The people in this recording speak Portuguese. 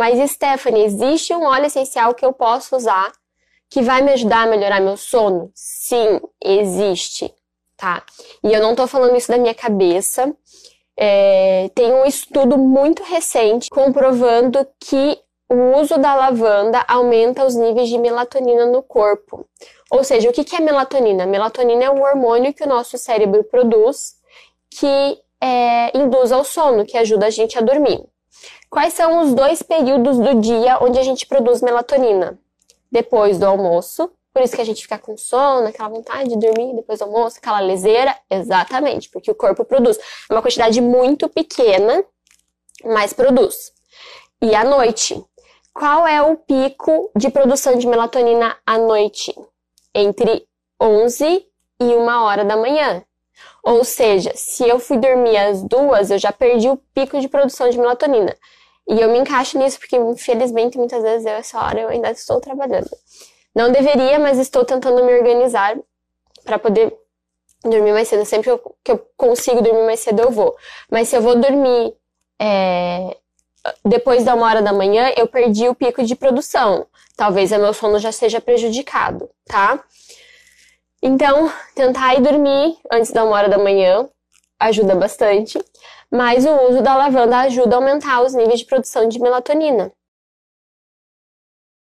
mas Stephanie, existe um óleo essencial que eu posso usar que vai me ajudar a melhorar meu sono? Sim, existe, tá? E eu não tô falando isso da minha cabeça. É, tem um estudo muito recente comprovando que o uso da lavanda aumenta os níveis de melatonina no corpo. Ou seja, o que é melatonina? Melatonina é um hormônio que o nosso cérebro produz que é, induz ao sono, que ajuda a gente a dormir. Quais são os dois períodos do dia onde a gente produz melatonina? Depois do almoço, por isso que a gente fica com sono, aquela vontade de dormir depois do almoço, aquela leseira. Exatamente, porque o corpo produz. É uma quantidade muito pequena, mas produz. E à noite. Qual é o pico de produção de melatonina à noite? Entre 11 e 1 hora da manhã. Ou seja, se eu fui dormir às duas, eu já perdi o pico de produção de melatonina. E eu me encaixo nisso porque, infelizmente, muitas vezes eu, essa hora eu ainda estou trabalhando. Não deveria, mas estou tentando me organizar para poder dormir mais cedo. Sempre que eu consigo dormir mais cedo, eu vou. Mas se eu vou dormir é, depois da uma hora da manhã, eu perdi o pico de produção. Talvez o meu sono já seja prejudicado, tá? Então, tentar ir dormir antes da uma hora da manhã ajuda bastante, mas o uso da lavanda ajuda a aumentar os níveis de produção de melatonina.